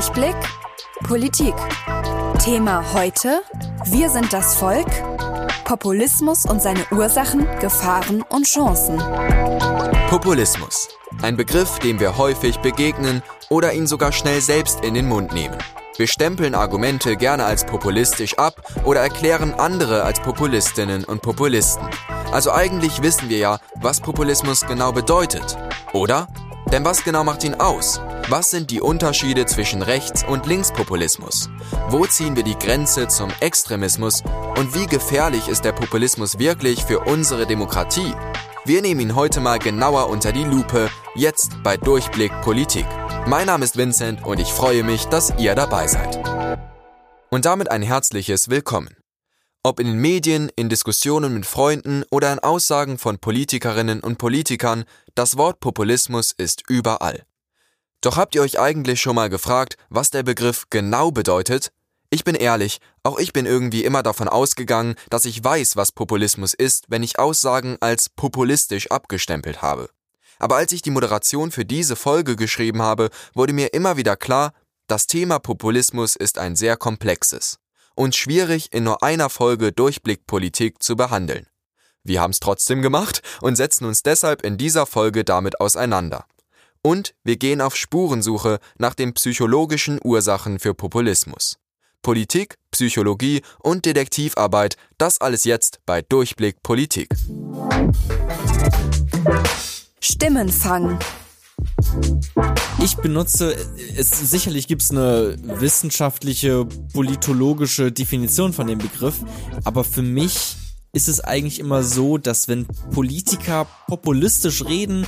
Durchblick Politik. Thema heute: Wir sind das Volk. Populismus und seine Ursachen, Gefahren und Chancen. Populismus. Ein Begriff, dem wir häufig begegnen oder ihn sogar schnell selbst in den Mund nehmen. Wir stempeln Argumente gerne als populistisch ab oder erklären andere als Populistinnen und Populisten. Also eigentlich wissen wir ja, was Populismus genau bedeutet, oder? Denn was genau macht ihn aus? Was sind die Unterschiede zwischen Rechts- und Linkspopulismus? Wo ziehen wir die Grenze zum Extremismus? Und wie gefährlich ist der Populismus wirklich für unsere Demokratie? Wir nehmen ihn heute mal genauer unter die Lupe, jetzt bei Durchblick Politik. Mein Name ist Vincent und ich freue mich, dass ihr dabei seid. Und damit ein herzliches Willkommen. Ob in den Medien, in Diskussionen mit Freunden oder in Aussagen von Politikerinnen und Politikern, das Wort Populismus ist überall. Doch habt ihr euch eigentlich schon mal gefragt, was der Begriff genau bedeutet? Ich bin ehrlich, auch ich bin irgendwie immer davon ausgegangen, dass ich weiß, was Populismus ist, wenn ich Aussagen als populistisch abgestempelt habe. Aber als ich die Moderation für diese Folge geschrieben habe, wurde mir immer wieder klar, das Thema Populismus ist ein sehr komplexes und schwierig in nur einer Folge Durchblickpolitik zu behandeln. Wir haben es trotzdem gemacht und setzen uns deshalb in dieser Folge damit auseinander. Und wir gehen auf Spurensuche nach den psychologischen Ursachen für Populismus. Politik, Psychologie und Detektivarbeit, das alles jetzt bei Durchblick Politik. Stimmenfang. Ich benutze, es, sicherlich gibt es eine wissenschaftliche, politologische Definition von dem Begriff, aber für mich ist es eigentlich immer so, dass wenn Politiker populistisch reden,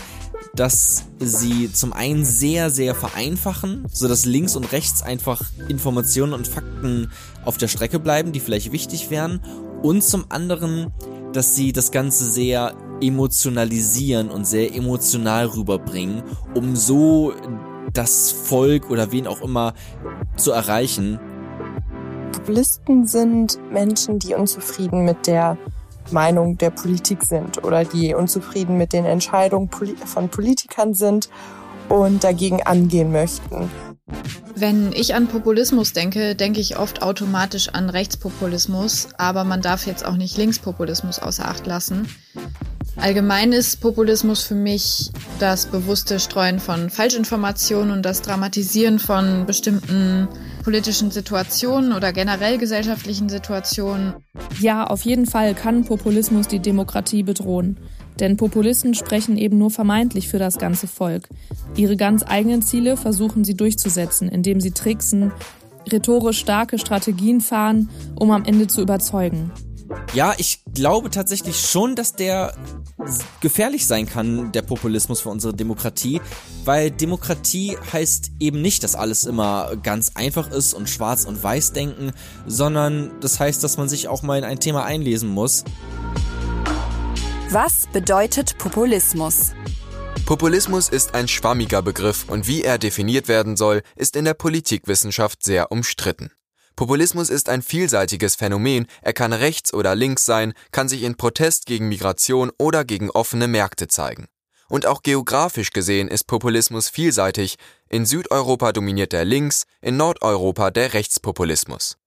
dass sie zum einen sehr, sehr vereinfachen, so dass links und rechts einfach Informationen und Fakten auf der Strecke bleiben, die vielleicht wichtig wären, und zum anderen, dass sie das Ganze sehr emotionalisieren und sehr emotional rüberbringen, um so das Volk oder wen auch immer zu erreichen. Populisten sind Menschen, die unzufrieden mit der Meinung der Politik sind oder die unzufrieden mit den Entscheidungen von Politikern sind und dagegen angehen möchten. Wenn ich an Populismus denke, denke ich oft automatisch an Rechtspopulismus, aber man darf jetzt auch nicht Linkspopulismus außer Acht lassen. Allgemein ist Populismus für mich das bewusste Streuen von Falschinformationen und das Dramatisieren von bestimmten politischen Situationen oder generell gesellschaftlichen Situationen. Ja, auf jeden Fall kann Populismus die Demokratie bedrohen. Denn Populisten sprechen eben nur vermeintlich für das ganze Volk. Ihre ganz eigenen Ziele versuchen sie durchzusetzen, indem sie tricksen, rhetorisch starke Strategien fahren, um am Ende zu überzeugen. Ja, ich glaube tatsächlich schon, dass der gefährlich sein kann, der Populismus für unsere Demokratie, weil Demokratie heißt eben nicht, dass alles immer ganz einfach ist und schwarz und weiß denken, sondern das heißt, dass man sich auch mal in ein Thema einlesen muss. Was bedeutet Populismus? Populismus ist ein schwammiger Begriff und wie er definiert werden soll, ist in der Politikwissenschaft sehr umstritten. Populismus ist ein vielseitiges Phänomen, er kann rechts oder links sein, kann sich in Protest gegen Migration oder gegen offene Märkte zeigen. Und auch geografisch gesehen ist Populismus vielseitig, in Südeuropa dominiert der Links, in Nordeuropa der Rechtspopulismus.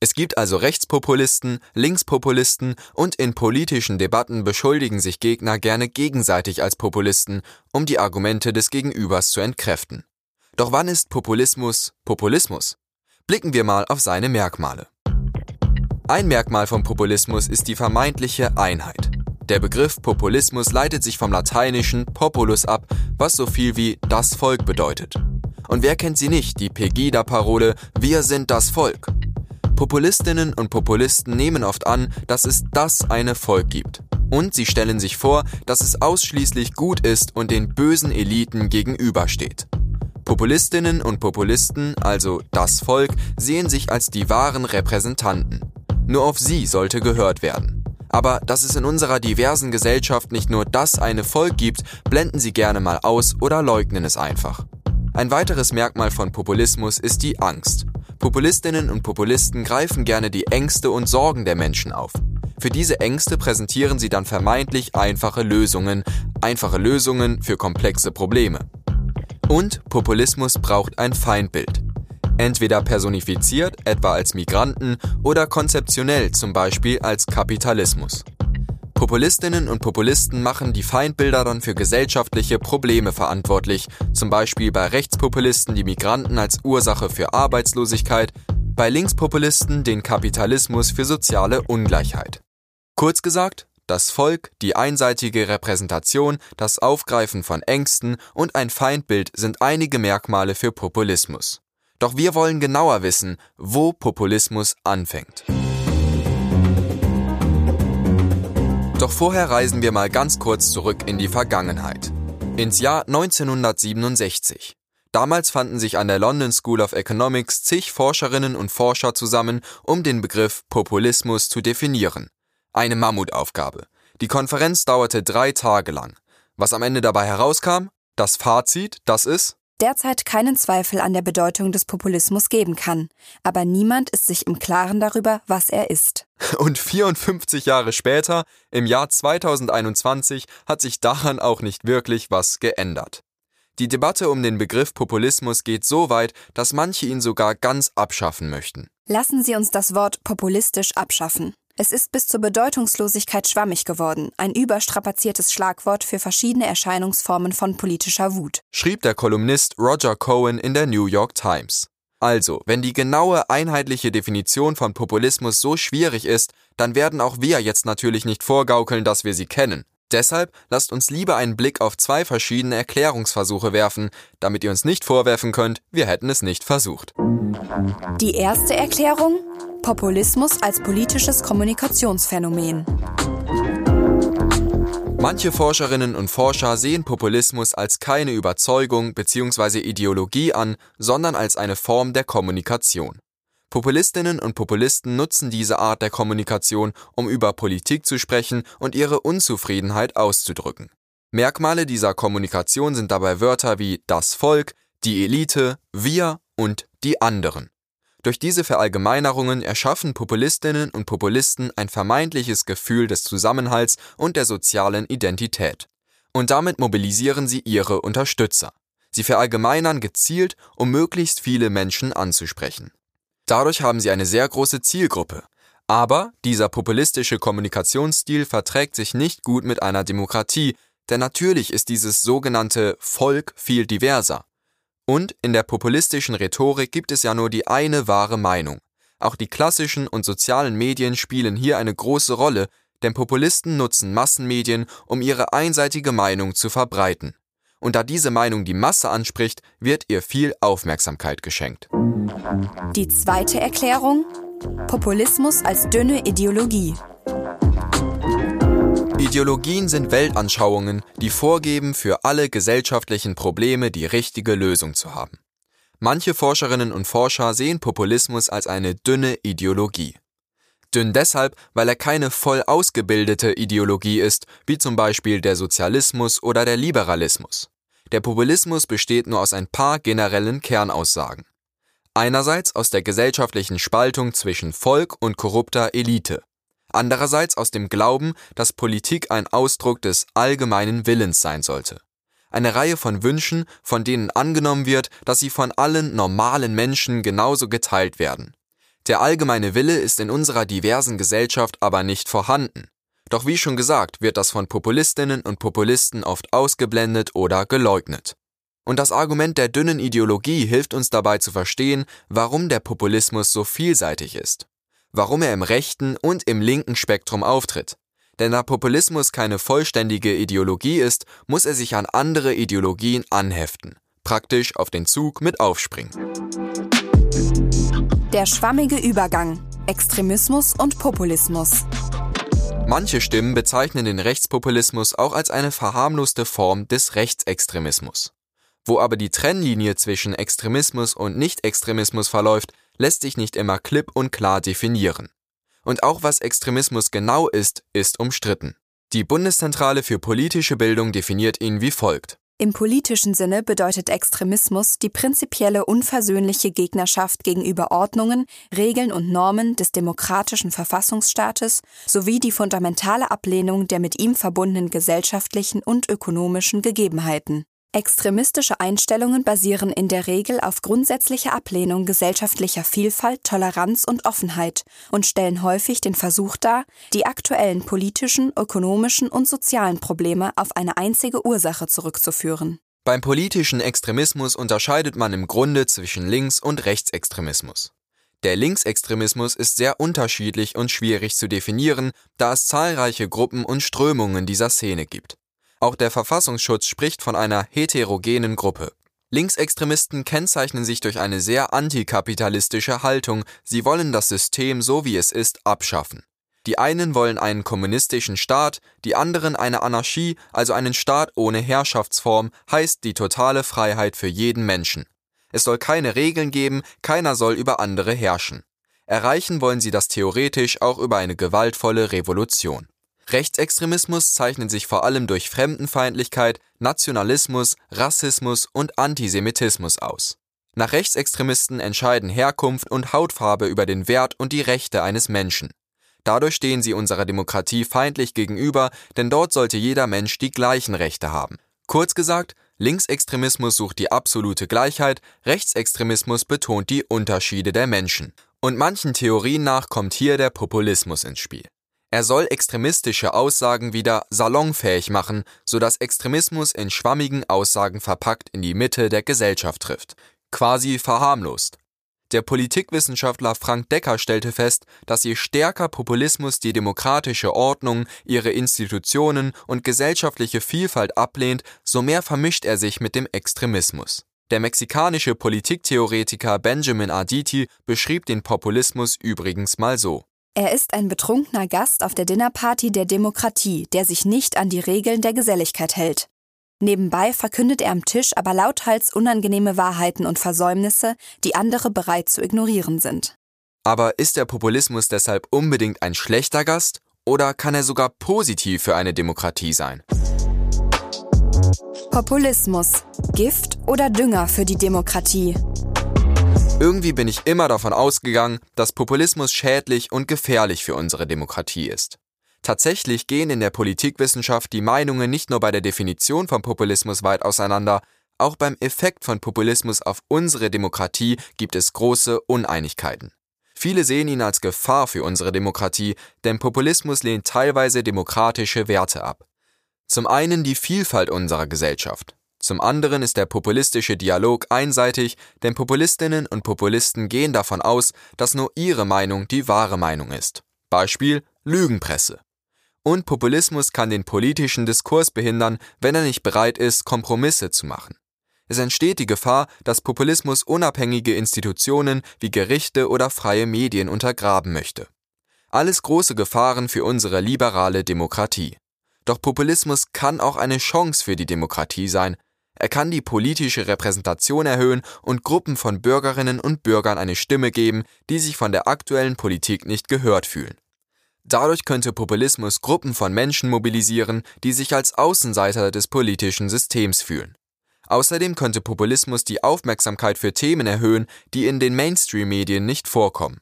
Es gibt also Rechtspopulisten, Linkspopulisten und in politischen Debatten beschuldigen sich Gegner gerne gegenseitig als Populisten, um die Argumente des Gegenübers zu entkräften. Doch wann ist Populismus Populismus? Blicken wir mal auf seine Merkmale. Ein Merkmal von Populismus ist die vermeintliche Einheit. Der Begriff Populismus leitet sich vom lateinischen populus ab, was so viel wie das Volk bedeutet. Und wer kennt sie nicht, die Pegida-Parole Wir sind das Volk? Populistinnen und Populisten nehmen oft an, dass es das eine Volk gibt. Und sie stellen sich vor, dass es ausschließlich gut ist und den bösen Eliten gegenübersteht. Populistinnen und Populisten, also das Volk, sehen sich als die wahren Repräsentanten. Nur auf sie sollte gehört werden. Aber dass es in unserer diversen Gesellschaft nicht nur das eine Volk gibt, blenden sie gerne mal aus oder leugnen es einfach. Ein weiteres Merkmal von Populismus ist die Angst. Populistinnen und Populisten greifen gerne die Ängste und Sorgen der Menschen auf. Für diese Ängste präsentieren sie dann vermeintlich einfache Lösungen, einfache Lösungen für komplexe Probleme. Und Populismus braucht ein Feindbild. Entweder personifiziert, etwa als Migranten, oder konzeptionell, zum Beispiel als Kapitalismus. Populistinnen und Populisten machen die Feindbilder dann für gesellschaftliche Probleme verantwortlich, zum Beispiel bei Rechtspopulisten die Migranten als Ursache für Arbeitslosigkeit, bei Linkspopulisten den Kapitalismus für soziale Ungleichheit. Kurz gesagt, das Volk, die einseitige Repräsentation, das Aufgreifen von Ängsten und ein Feindbild sind einige Merkmale für Populismus. Doch wir wollen genauer wissen, wo Populismus anfängt. Doch vorher reisen wir mal ganz kurz zurück in die Vergangenheit. Ins Jahr 1967. Damals fanden sich an der London School of Economics zig Forscherinnen und Forscher zusammen, um den Begriff Populismus zu definieren. Eine Mammutaufgabe. Die Konferenz dauerte drei Tage lang. Was am Ende dabei herauskam? Das Fazit, das ist derzeit keinen Zweifel an der Bedeutung des Populismus geben kann, aber niemand ist sich im Klaren darüber, was er ist. Und 54 Jahre später, im Jahr 2021, hat sich daran auch nicht wirklich was geändert. Die Debatte um den Begriff Populismus geht so weit, dass manche ihn sogar ganz abschaffen möchten. Lassen Sie uns das Wort populistisch abschaffen. Es ist bis zur Bedeutungslosigkeit schwammig geworden, ein überstrapaziertes Schlagwort für verschiedene Erscheinungsformen von politischer Wut, schrieb der Kolumnist Roger Cohen in der New York Times. Also, wenn die genaue einheitliche Definition von Populismus so schwierig ist, dann werden auch wir jetzt natürlich nicht vorgaukeln, dass wir sie kennen. Deshalb lasst uns lieber einen Blick auf zwei verschiedene Erklärungsversuche werfen, damit ihr uns nicht vorwerfen könnt, wir hätten es nicht versucht. Die erste Erklärung? Populismus als politisches Kommunikationsphänomen. Manche Forscherinnen und Forscher sehen Populismus als keine Überzeugung bzw. Ideologie an, sondern als eine Form der Kommunikation. Populistinnen und Populisten nutzen diese Art der Kommunikation, um über Politik zu sprechen und ihre Unzufriedenheit auszudrücken. Merkmale dieser Kommunikation sind dabei Wörter wie das Volk, die Elite, wir und die anderen. Durch diese Verallgemeinerungen erschaffen Populistinnen und Populisten ein vermeintliches Gefühl des Zusammenhalts und der sozialen Identität. Und damit mobilisieren sie ihre Unterstützer. Sie verallgemeinern gezielt, um möglichst viele Menschen anzusprechen. Dadurch haben sie eine sehr große Zielgruppe. Aber dieser populistische Kommunikationsstil verträgt sich nicht gut mit einer Demokratie, denn natürlich ist dieses sogenannte Volk viel diverser. Und in der populistischen Rhetorik gibt es ja nur die eine wahre Meinung. Auch die klassischen und sozialen Medien spielen hier eine große Rolle, denn Populisten nutzen Massenmedien, um ihre einseitige Meinung zu verbreiten. Und da diese Meinung die Masse anspricht, wird ihr viel Aufmerksamkeit geschenkt. Die zweite Erklärung? Populismus als dünne Ideologie. Ideologien sind Weltanschauungen, die vorgeben, für alle gesellschaftlichen Probleme die richtige Lösung zu haben. Manche Forscherinnen und Forscher sehen Populismus als eine dünne Ideologie. Dünn deshalb, weil er keine voll ausgebildete Ideologie ist, wie zum Beispiel der Sozialismus oder der Liberalismus. Der Populismus besteht nur aus ein paar generellen Kernaussagen. Einerseits aus der gesellschaftlichen Spaltung zwischen Volk und korrupter Elite andererseits aus dem Glauben, dass Politik ein Ausdruck des allgemeinen Willens sein sollte. Eine Reihe von Wünschen, von denen angenommen wird, dass sie von allen normalen Menschen genauso geteilt werden. Der allgemeine Wille ist in unserer diversen Gesellschaft aber nicht vorhanden. Doch wie schon gesagt, wird das von Populistinnen und Populisten oft ausgeblendet oder geleugnet. Und das Argument der dünnen Ideologie hilft uns dabei zu verstehen, warum der Populismus so vielseitig ist warum er im rechten und im linken Spektrum auftritt. Denn da Populismus keine vollständige Ideologie ist, muss er sich an andere Ideologien anheften, praktisch auf den Zug mit aufspringen. Der schwammige Übergang Extremismus und Populismus. Manche Stimmen bezeichnen den Rechtspopulismus auch als eine verharmloste Form des Rechtsextremismus. Wo aber die Trennlinie zwischen Extremismus und Nicht-Extremismus verläuft, lässt sich nicht immer klipp und klar definieren. Und auch was Extremismus genau ist, ist umstritten. Die Bundeszentrale für politische Bildung definiert ihn wie folgt. Im politischen Sinne bedeutet Extremismus die prinzipielle unversöhnliche Gegnerschaft gegenüber Ordnungen, Regeln und Normen des demokratischen Verfassungsstaates sowie die fundamentale Ablehnung der mit ihm verbundenen gesellschaftlichen und ökonomischen Gegebenheiten. Extremistische Einstellungen basieren in der Regel auf grundsätzlicher Ablehnung gesellschaftlicher Vielfalt, Toleranz und Offenheit und stellen häufig den Versuch dar, die aktuellen politischen, ökonomischen und sozialen Probleme auf eine einzige Ursache zurückzuführen. Beim politischen Extremismus unterscheidet man im Grunde zwischen Links- und Rechtsextremismus. Der Linksextremismus ist sehr unterschiedlich und schwierig zu definieren, da es zahlreiche Gruppen und Strömungen dieser Szene gibt. Auch der Verfassungsschutz spricht von einer heterogenen Gruppe. Linksextremisten kennzeichnen sich durch eine sehr antikapitalistische Haltung, sie wollen das System so wie es ist abschaffen. Die einen wollen einen kommunistischen Staat, die anderen eine Anarchie, also einen Staat ohne Herrschaftsform, heißt die totale Freiheit für jeden Menschen. Es soll keine Regeln geben, keiner soll über andere herrschen. Erreichen wollen sie das theoretisch auch über eine gewaltvolle Revolution. Rechtsextremismus zeichnet sich vor allem durch Fremdenfeindlichkeit, Nationalismus, Rassismus und Antisemitismus aus. Nach Rechtsextremisten entscheiden Herkunft und Hautfarbe über den Wert und die Rechte eines Menschen. Dadurch stehen sie unserer Demokratie feindlich gegenüber, denn dort sollte jeder Mensch die gleichen Rechte haben. Kurz gesagt, Linksextremismus sucht die absolute Gleichheit, Rechtsextremismus betont die Unterschiede der Menschen. Und manchen Theorien nach kommt hier der Populismus ins Spiel. Er soll extremistische Aussagen wieder salonfähig machen, sodass Extremismus in schwammigen Aussagen verpackt in die Mitte der Gesellschaft trifft, quasi verharmlost. Der Politikwissenschaftler Frank Decker stellte fest, dass je stärker Populismus die demokratische Ordnung, ihre Institutionen und gesellschaftliche Vielfalt ablehnt, so mehr vermischt er sich mit dem Extremismus. Der mexikanische Politiktheoretiker Benjamin Arditi beschrieb den Populismus übrigens mal so. Er ist ein betrunkener Gast auf der Dinnerparty der Demokratie, der sich nicht an die Regeln der Geselligkeit hält. Nebenbei verkündet er am Tisch aber lauthals unangenehme Wahrheiten und Versäumnisse, die andere bereit zu ignorieren sind. Aber ist der Populismus deshalb unbedingt ein schlechter Gast oder kann er sogar positiv für eine Demokratie sein? Populismus. Gift oder Dünger für die Demokratie? Irgendwie bin ich immer davon ausgegangen, dass Populismus schädlich und gefährlich für unsere Demokratie ist. Tatsächlich gehen in der Politikwissenschaft die Meinungen nicht nur bei der Definition von Populismus weit auseinander, auch beim Effekt von Populismus auf unsere Demokratie gibt es große Uneinigkeiten. Viele sehen ihn als Gefahr für unsere Demokratie, denn Populismus lehnt teilweise demokratische Werte ab. Zum einen die Vielfalt unserer Gesellschaft. Zum anderen ist der populistische Dialog einseitig, denn Populistinnen und Populisten gehen davon aus, dass nur ihre Meinung die wahre Meinung ist. Beispiel Lügenpresse. Und Populismus kann den politischen Diskurs behindern, wenn er nicht bereit ist, Kompromisse zu machen. Es entsteht die Gefahr, dass Populismus unabhängige Institutionen wie Gerichte oder freie Medien untergraben möchte. Alles große Gefahren für unsere liberale Demokratie. Doch Populismus kann auch eine Chance für die Demokratie sein, er kann die politische Repräsentation erhöhen und Gruppen von Bürgerinnen und Bürgern eine Stimme geben, die sich von der aktuellen Politik nicht gehört fühlen. Dadurch könnte Populismus Gruppen von Menschen mobilisieren, die sich als Außenseiter des politischen Systems fühlen. Außerdem könnte Populismus die Aufmerksamkeit für Themen erhöhen, die in den Mainstream-Medien nicht vorkommen.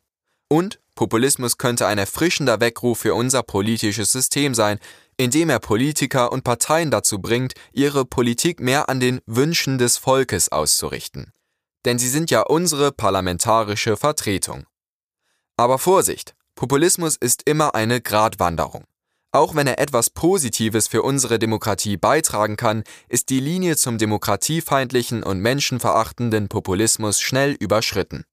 Und Populismus könnte ein erfrischender Weckruf für unser politisches System sein, indem er Politiker und Parteien dazu bringt, ihre Politik mehr an den Wünschen des Volkes auszurichten. Denn sie sind ja unsere parlamentarische Vertretung. Aber Vorsicht, Populismus ist immer eine Gratwanderung. Auch wenn er etwas Positives für unsere Demokratie beitragen kann, ist die Linie zum demokratiefeindlichen und menschenverachtenden Populismus schnell überschritten.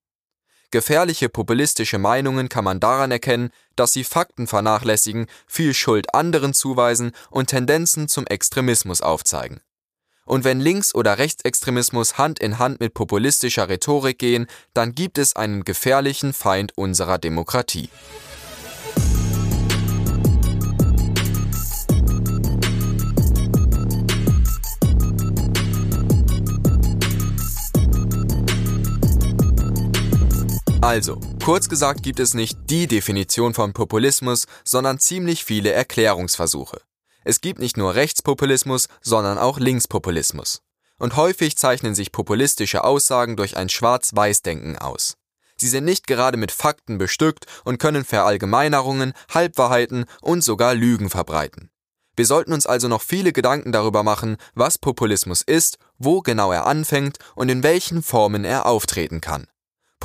Gefährliche populistische Meinungen kann man daran erkennen, dass sie Fakten vernachlässigen, viel Schuld anderen zuweisen und Tendenzen zum Extremismus aufzeigen. Und wenn Links- oder Rechtsextremismus Hand in Hand mit populistischer Rhetorik gehen, dann gibt es einen gefährlichen Feind unserer Demokratie. Also, kurz gesagt gibt es nicht die Definition von Populismus, sondern ziemlich viele Erklärungsversuche. Es gibt nicht nur Rechtspopulismus, sondern auch Linkspopulismus. Und häufig zeichnen sich populistische Aussagen durch ein Schwarz-Weiß-Denken aus. Sie sind nicht gerade mit Fakten bestückt und können Verallgemeinerungen, Halbwahrheiten und sogar Lügen verbreiten. Wir sollten uns also noch viele Gedanken darüber machen, was Populismus ist, wo genau er anfängt und in welchen Formen er auftreten kann.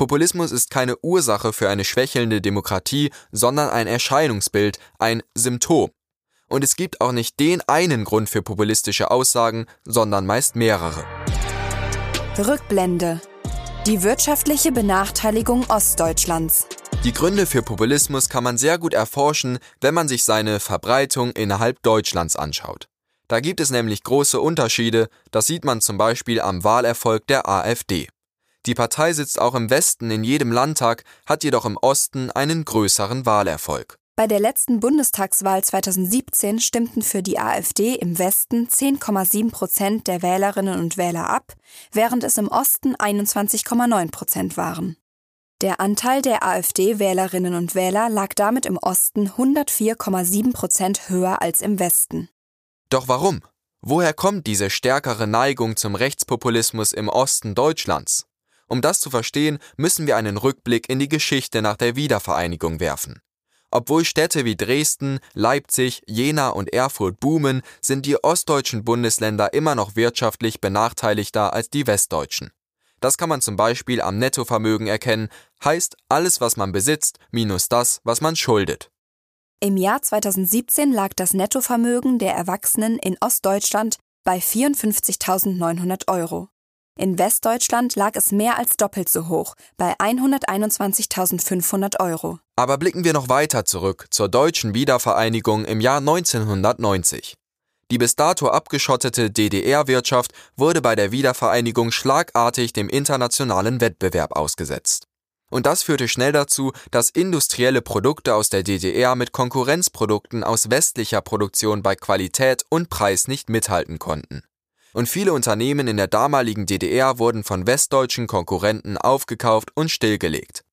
Populismus ist keine Ursache für eine schwächelnde Demokratie, sondern ein Erscheinungsbild, ein Symptom. Und es gibt auch nicht den einen Grund für populistische Aussagen, sondern meist mehrere. Rückblende. Die wirtschaftliche Benachteiligung Ostdeutschlands. Die Gründe für Populismus kann man sehr gut erforschen, wenn man sich seine Verbreitung innerhalb Deutschlands anschaut. Da gibt es nämlich große Unterschiede, das sieht man zum Beispiel am Wahlerfolg der AfD. Die Partei sitzt auch im Westen in jedem Landtag, hat jedoch im Osten einen größeren Wahlerfolg. Bei der letzten Bundestagswahl 2017 stimmten für die AfD im Westen 10,7 Prozent der Wählerinnen und Wähler ab, während es im Osten 21,9 Prozent waren. Der Anteil der AfD-Wählerinnen und Wähler lag damit im Osten 104,7 Prozent höher als im Westen. Doch warum? Woher kommt diese stärkere Neigung zum Rechtspopulismus im Osten Deutschlands? Um das zu verstehen, müssen wir einen Rückblick in die Geschichte nach der Wiedervereinigung werfen. Obwohl Städte wie Dresden, Leipzig, Jena und Erfurt boomen, sind die ostdeutschen Bundesländer immer noch wirtschaftlich benachteiligter als die westdeutschen. Das kann man zum Beispiel am Nettovermögen erkennen, heißt alles, was man besitzt, minus das, was man schuldet. Im Jahr 2017 lag das Nettovermögen der Erwachsenen in Ostdeutschland bei 54.900 Euro. In Westdeutschland lag es mehr als doppelt so hoch, bei 121.500 Euro. Aber blicken wir noch weiter zurück zur deutschen Wiedervereinigung im Jahr 1990. Die bis dato abgeschottete DDR-Wirtschaft wurde bei der Wiedervereinigung schlagartig dem internationalen Wettbewerb ausgesetzt. Und das führte schnell dazu, dass industrielle Produkte aus der DDR mit Konkurrenzprodukten aus westlicher Produktion bei Qualität und Preis nicht mithalten konnten und viele Unternehmen in der damaligen DDR wurden von westdeutschen Konkurrenten aufgekauft und stillgelegt.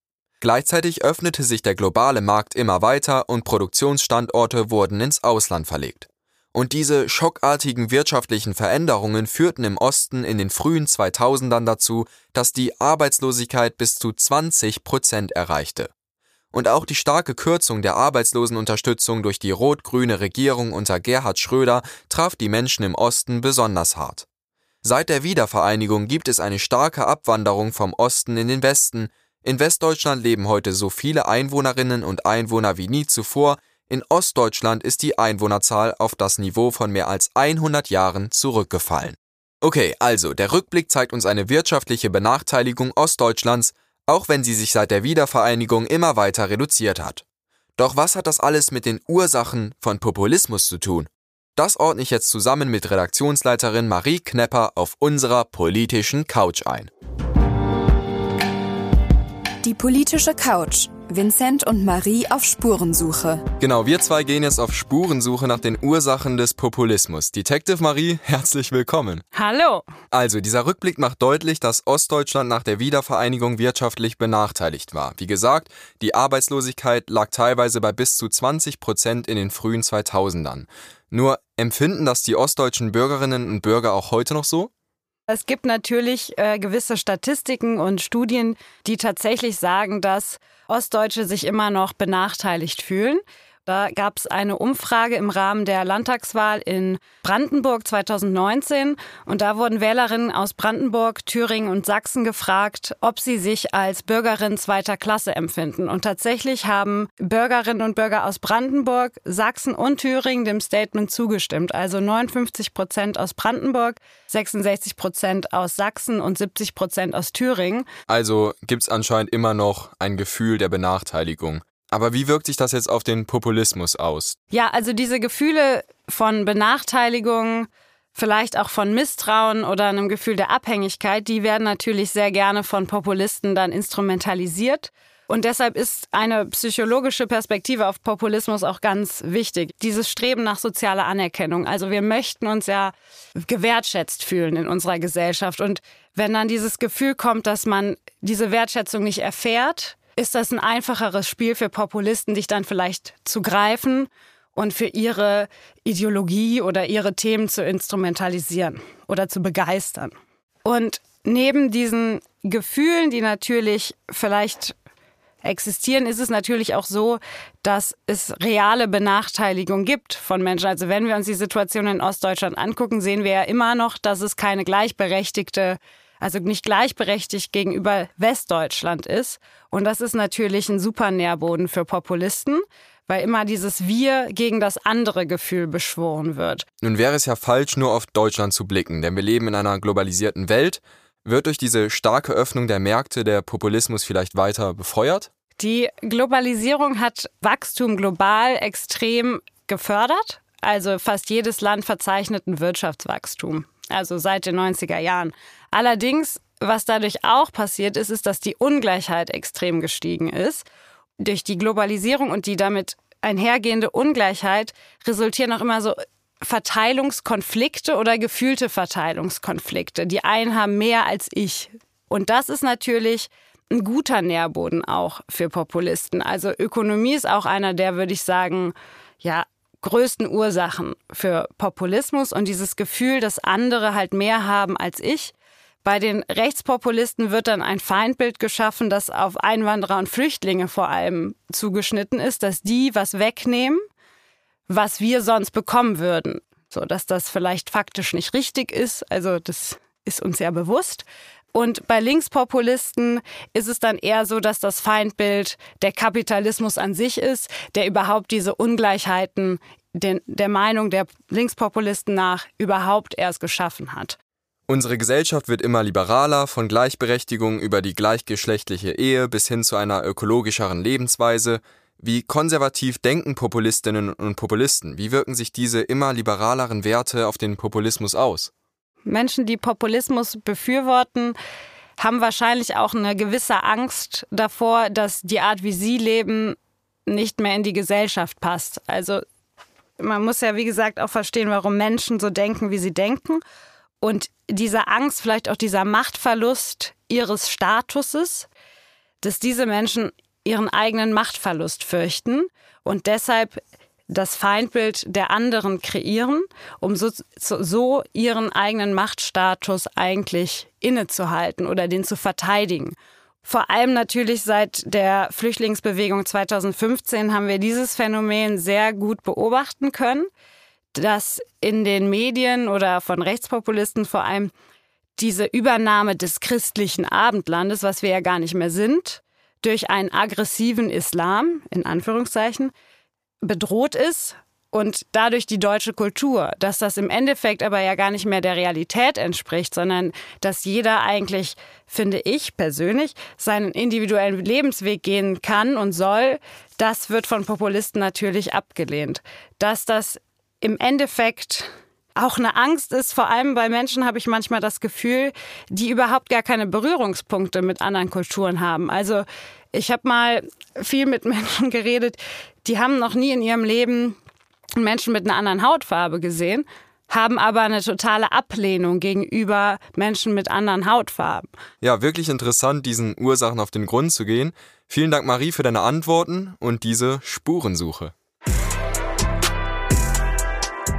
Gleichzeitig öffnete sich der globale Markt immer weiter und Produktionsstandorte wurden ins Ausland verlegt. Und diese schockartigen wirtschaftlichen Veränderungen führten im Osten in den frühen 2000ern dazu, dass die Arbeitslosigkeit bis zu 20 Prozent erreichte. Und auch die starke Kürzung der Arbeitslosenunterstützung durch die rot-grüne Regierung unter Gerhard Schröder traf die Menschen im Osten besonders hart. Seit der Wiedervereinigung gibt es eine starke Abwanderung vom Osten in den Westen. In Westdeutschland leben heute so viele Einwohnerinnen und Einwohner wie nie zuvor. In Ostdeutschland ist die Einwohnerzahl auf das Niveau von mehr als 100 Jahren zurückgefallen. Okay, also der Rückblick zeigt uns eine wirtschaftliche Benachteiligung Ostdeutschlands, auch wenn sie sich seit der Wiedervereinigung immer weiter reduziert hat. Doch was hat das alles mit den Ursachen von Populismus zu tun? Das ordne ich jetzt zusammen mit Redaktionsleiterin Marie Knepper auf unserer politischen Couch ein. Die politische Couch Vincent und Marie auf Spurensuche. Genau, wir zwei gehen jetzt auf Spurensuche nach den Ursachen des Populismus. Detective Marie, herzlich willkommen. Hallo. Also, dieser Rückblick macht deutlich, dass Ostdeutschland nach der Wiedervereinigung wirtschaftlich benachteiligt war. Wie gesagt, die Arbeitslosigkeit lag teilweise bei bis zu 20 Prozent in den frühen 2000ern. Nur empfinden das die ostdeutschen Bürgerinnen und Bürger auch heute noch so? Es gibt natürlich äh, gewisse Statistiken und Studien, die tatsächlich sagen, dass Ostdeutsche sich immer noch benachteiligt fühlen. Da gab es eine Umfrage im Rahmen der Landtagswahl in Brandenburg 2019 und da wurden Wählerinnen aus Brandenburg, Thüringen und Sachsen gefragt, ob sie sich als Bürgerin zweiter Klasse empfinden. Und tatsächlich haben Bürgerinnen und Bürger aus Brandenburg, Sachsen und Thüringen dem Statement zugestimmt. Also 59 Prozent aus Brandenburg, 66 Prozent aus Sachsen und 70 Prozent aus Thüringen. Also gibt es anscheinend immer noch ein Gefühl der Benachteiligung. Aber wie wirkt sich das jetzt auf den Populismus aus? Ja, also diese Gefühle von Benachteiligung, vielleicht auch von Misstrauen oder einem Gefühl der Abhängigkeit, die werden natürlich sehr gerne von Populisten dann instrumentalisiert. Und deshalb ist eine psychologische Perspektive auf Populismus auch ganz wichtig. Dieses Streben nach sozialer Anerkennung. Also wir möchten uns ja gewertschätzt fühlen in unserer Gesellschaft. Und wenn dann dieses Gefühl kommt, dass man diese Wertschätzung nicht erfährt, ist das ein einfacheres Spiel für Populisten, dich dann vielleicht zu greifen und für ihre Ideologie oder ihre Themen zu instrumentalisieren oder zu begeistern. Und neben diesen Gefühlen, die natürlich vielleicht existieren, ist es natürlich auch so, dass es reale Benachteiligung gibt von Menschen. Also wenn wir uns die Situation in Ostdeutschland angucken, sehen wir ja immer noch, dass es keine gleichberechtigte also nicht gleichberechtigt gegenüber Westdeutschland ist. Und das ist natürlich ein super Nährboden für Populisten, weil immer dieses Wir gegen das andere Gefühl beschworen wird. Nun wäre es ja falsch, nur auf Deutschland zu blicken, denn wir leben in einer globalisierten Welt. Wird durch diese starke Öffnung der Märkte der Populismus vielleicht weiter befeuert? Die Globalisierung hat Wachstum global extrem gefördert. Also fast jedes Land verzeichnet ein Wirtschaftswachstum, also seit den 90er Jahren. Allerdings, was dadurch auch passiert ist, ist, dass die Ungleichheit extrem gestiegen ist. Durch die Globalisierung und die damit einhergehende Ungleichheit resultieren auch immer so Verteilungskonflikte oder gefühlte Verteilungskonflikte. Die einen haben mehr als ich. Und das ist natürlich ein guter Nährboden auch für Populisten. Also Ökonomie ist auch einer der, würde ich sagen, ja, größten Ursachen für Populismus und dieses Gefühl, dass andere halt mehr haben als ich, bei den Rechtspopulisten wird dann ein Feindbild geschaffen, das auf Einwanderer und Flüchtlinge vor allem zugeschnitten ist, dass die was wegnehmen, was wir sonst bekommen würden. So, dass das vielleicht faktisch nicht richtig ist. Also, das ist uns ja bewusst. Und bei Linkspopulisten ist es dann eher so, dass das Feindbild der Kapitalismus an sich ist, der überhaupt diese Ungleichheiten den, der Meinung der Linkspopulisten nach überhaupt erst geschaffen hat. Unsere Gesellschaft wird immer liberaler, von Gleichberechtigung über die gleichgeschlechtliche Ehe bis hin zu einer ökologischeren Lebensweise. Wie konservativ denken Populistinnen und Populisten? Wie wirken sich diese immer liberaleren Werte auf den Populismus aus? Menschen, die Populismus befürworten, haben wahrscheinlich auch eine gewisse Angst davor, dass die Art, wie sie leben, nicht mehr in die Gesellschaft passt. Also man muss ja, wie gesagt, auch verstehen, warum Menschen so denken, wie sie denken. Und diese Angst, vielleicht auch dieser Machtverlust ihres Statuses, dass diese Menschen ihren eigenen Machtverlust fürchten und deshalb das Feindbild der anderen kreieren, um so, so ihren eigenen Machtstatus eigentlich innezuhalten oder den zu verteidigen. Vor allem natürlich seit der Flüchtlingsbewegung 2015 haben wir dieses Phänomen sehr gut beobachten können dass in den Medien oder von Rechtspopulisten vor allem diese Übernahme des christlichen Abendlandes, was wir ja gar nicht mehr sind, durch einen aggressiven Islam, in Anführungszeichen, bedroht ist und dadurch die deutsche Kultur, dass das im Endeffekt aber ja gar nicht mehr der Realität entspricht, sondern dass jeder eigentlich, finde ich persönlich, seinen individuellen Lebensweg gehen kann und soll, das wird von Populisten natürlich abgelehnt. Dass das im Endeffekt auch eine Angst ist, vor allem bei Menschen habe ich manchmal das Gefühl, die überhaupt gar keine Berührungspunkte mit anderen Kulturen haben. Also ich habe mal viel mit Menschen geredet, die haben noch nie in ihrem Leben Menschen mit einer anderen Hautfarbe gesehen, haben aber eine totale Ablehnung gegenüber Menschen mit anderen Hautfarben. Ja, wirklich interessant, diesen Ursachen auf den Grund zu gehen. Vielen Dank, Marie, für deine Antworten und diese Spurensuche.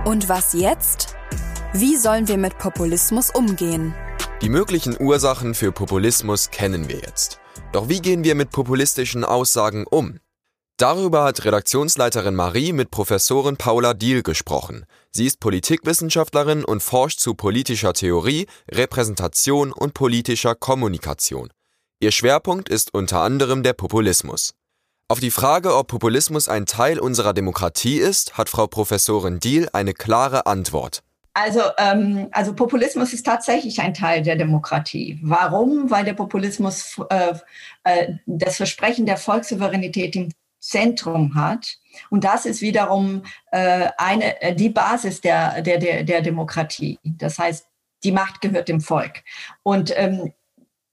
Und was jetzt? Wie sollen wir mit Populismus umgehen? Die möglichen Ursachen für Populismus kennen wir jetzt. Doch wie gehen wir mit populistischen Aussagen um? Darüber hat Redaktionsleiterin Marie mit Professorin Paula Diehl gesprochen. Sie ist Politikwissenschaftlerin und forscht zu politischer Theorie, Repräsentation und politischer Kommunikation. Ihr Schwerpunkt ist unter anderem der Populismus. Auf die Frage, ob Populismus ein Teil unserer Demokratie ist, hat Frau Professorin Diehl eine klare Antwort. Also, ähm, also Populismus ist tatsächlich ein Teil der Demokratie. Warum? Weil der Populismus äh, äh, das Versprechen der Volkssouveränität im Zentrum hat. Und das ist wiederum äh, eine, äh, die Basis der, der, der, der Demokratie. Das heißt, die Macht gehört dem Volk. Und ähm,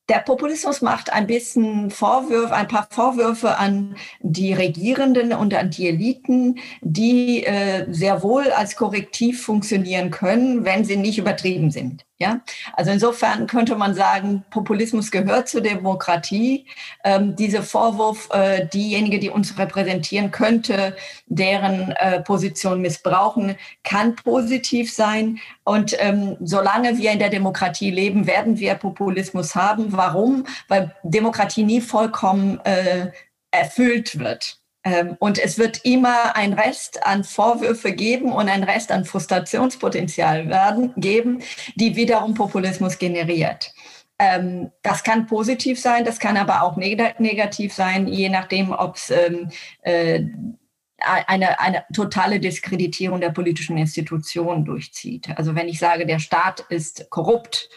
der Populismus macht ein bisschen Vorwürfe, ein paar Vorwürfe an die Regierenden und an die Eliten, die äh, sehr wohl als Korrektiv funktionieren können, wenn sie nicht übertrieben sind. Ja, also insofern könnte man sagen, Populismus gehört zur Demokratie. Ähm, dieser Vorwurf, äh, diejenige, die uns repräsentieren könnte, deren äh, Position missbrauchen, kann positiv sein. Und ähm, solange wir in der Demokratie leben, werden wir Populismus haben. Warum? Weil Demokratie nie vollkommen äh, erfüllt wird. Ähm, und es wird immer ein Rest an Vorwürfe geben und ein Rest an Frustrationspotenzial werden, geben, die wiederum Populismus generiert. Ähm, das kann positiv sein, das kann aber auch negativ sein, je nachdem, ob es ähm, äh, eine, eine totale Diskreditierung der politischen Institutionen durchzieht. Also wenn ich sage, der Staat ist korrupt,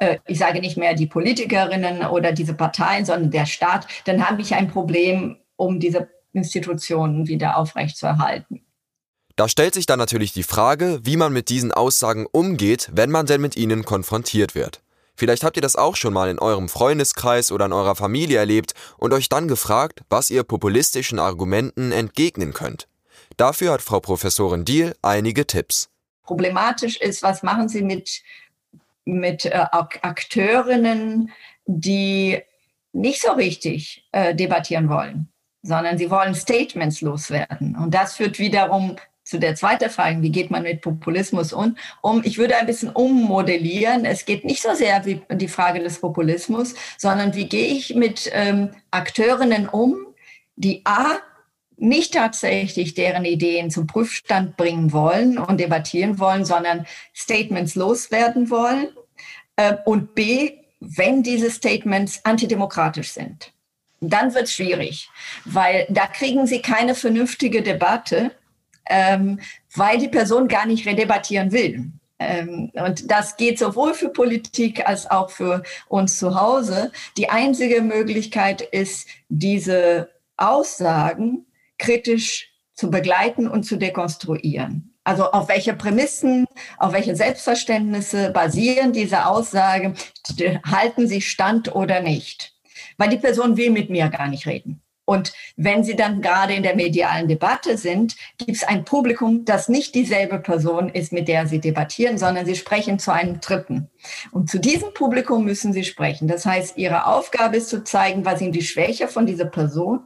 äh, ich sage nicht mehr die Politikerinnen oder diese Parteien, sondern der Staat, dann habe ich ein Problem, um diese Institutionen wieder aufrechtzuerhalten. Da stellt sich dann natürlich die Frage, wie man mit diesen Aussagen umgeht, wenn man denn mit ihnen konfrontiert wird. Vielleicht habt ihr das auch schon mal in eurem Freundeskreis oder in eurer Familie erlebt und euch dann gefragt, was ihr populistischen Argumenten entgegnen könnt. Dafür hat Frau Professorin Diel einige Tipps. Problematisch ist, was machen Sie mit, mit äh, Akteurinnen, die nicht so richtig äh, debattieren wollen sondern sie wollen Statements loswerden. Und das führt wiederum zu der zweiten Frage, wie geht man mit Populismus um? um? Ich würde ein bisschen ummodellieren. Es geht nicht so sehr wie die Frage des Populismus, sondern wie gehe ich mit ähm, Akteurinnen um, die A, nicht tatsächlich deren Ideen zum Prüfstand bringen wollen und debattieren wollen, sondern Statements loswerden wollen. Äh, und B, wenn diese Statements antidemokratisch sind dann wird es schwierig, weil da kriegen Sie keine vernünftige Debatte, ähm, weil die Person gar nicht redebattieren will. Ähm, und das geht sowohl für Politik als auch für uns zu Hause. Die einzige Möglichkeit ist, diese Aussagen kritisch zu begleiten und zu dekonstruieren. Also auf welche Prämissen, auf welche Selbstverständnisse basieren diese Aussagen? Halten sie stand oder nicht? Weil die Person will mit mir gar nicht reden. Und wenn sie dann gerade in der medialen Debatte sind, gibt es ein Publikum, das nicht dieselbe Person ist, mit der sie debattieren, sondern sie sprechen zu einem Dritten. Und zu diesem Publikum müssen sie sprechen. Das heißt, ihre Aufgabe ist zu zeigen, was sind die Schwäche von dieser Person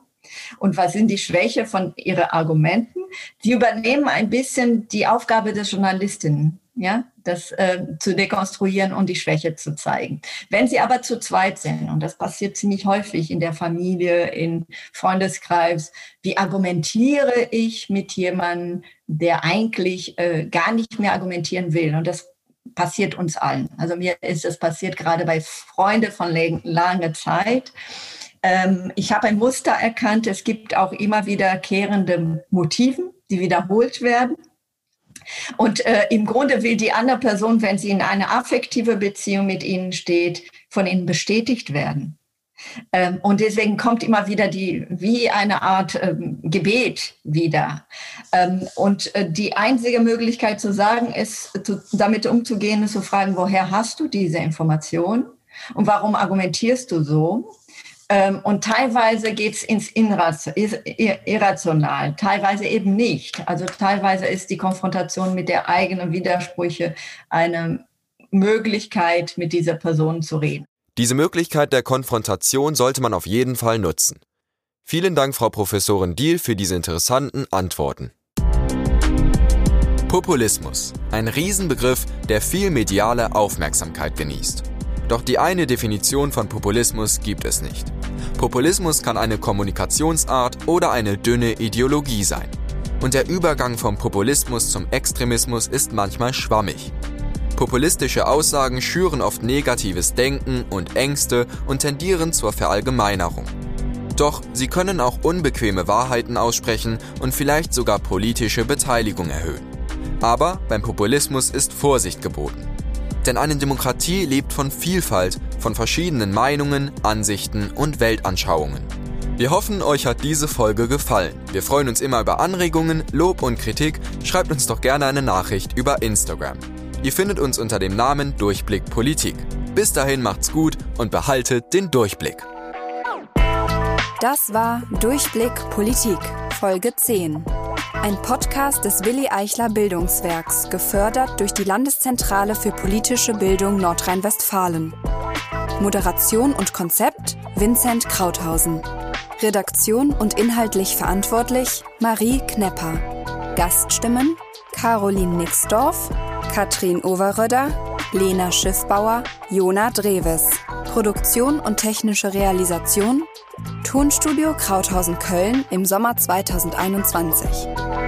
und was sind die Schwäche von ihren Argumenten. Sie übernehmen ein bisschen die Aufgabe des Journalistinnen ja, das äh, zu dekonstruieren und die Schwäche zu zeigen. Wenn sie aber zu zweit sind, und das passiert ziemlich häufig in der Familie, in Freundeskreis, wie argumentiere ich mit jemandem, der eigentlich äh, gar nicht mehr argumentieren will? Und das passiert uns allen. Also mir ist es passiert gerade bei Freunden von langer Zeit. Ähm, ich habe ein Muster erkannt. Es gibt auch immer wiederkehrende Motiven, die wiederholt werden. Und äh, im Grunde will die andere Person, wenn sie in einer affektive Beziehung mit ihnen steht, von ihnen bestätigt werden. Ähm, und deswegen kommt immer wieder die, wie eine Art ähm, Gebet wieder. Ähm, und äh, die einzige Möglichkeit zu sagen ist, zu, damit umzugehen, ist zu fragen, woher hast du diese Information? Und warum argumentierst du so? Ähm, und teilweise geht es ins Irrational, teilweise eben nicht. Also teilweise ist die Konfrontation mit der eigenen Widersprüche eine Möglichkeit, mit dieser Person zu reden. Diese Möglichkeit der Konfrontation sollte man auf jeden Fall nutzen. Vielen Dank, Frau Professorin Diel, für diese interessanten Antworten. Populismus, ein Riesenbegriff, der viel mediale Aufmerksamkeit genießt. Doch die eine Definition von Populismus gibt es nicht. Populismus kann eine Kommunikationsart oder eine dünne Ideologie sein. Und der Übergang vom Populismus zum Extremismus ist manchmal schwammig. Populistische Aussagen schüren oft negatives Denken und Ängste und tendieren zur Verallgemeinerung. Doch sie können auch unbequeme Wahrheiten aussprechen und vielleicht sogar politische Beteiligung erhöhen. Aber beim Populismus ist Vorsicht geboten. Denn eine Demokratie lebt von Vielfalt, von verschiedenen Meinungen, Ansichten und Weltanschauungen. Wir hoffen, euch hat diese Folge gefallen. Wir freuen uns immer über Anregungen, Lob und Kritik. Schreibt uns doch gerne eine Nachricht über Instagram. Ihr findet uns unter dem Namen Durchblick Politik. Bis dahin macht's gut und behaltet den Durchblick. Das war Durchblick Politik, Folge 10. Ein Podcast des Willi Eichler Bildungswerks, gefördert durch die Landeszentrale für politische Bildung Nordrhein-Westfalen. Moderation und Konzept Vincent Krauthausen. Redaktion und inhaltlich verantwortlich Marie Knepper. Gaststimmen Caroline Nixdorf, Katrin Overröder, Lena Schiffbauer, Jona Dreves. Produktion und technische Realisation Tonstudio Krauthausen Köln im Sommer 2021.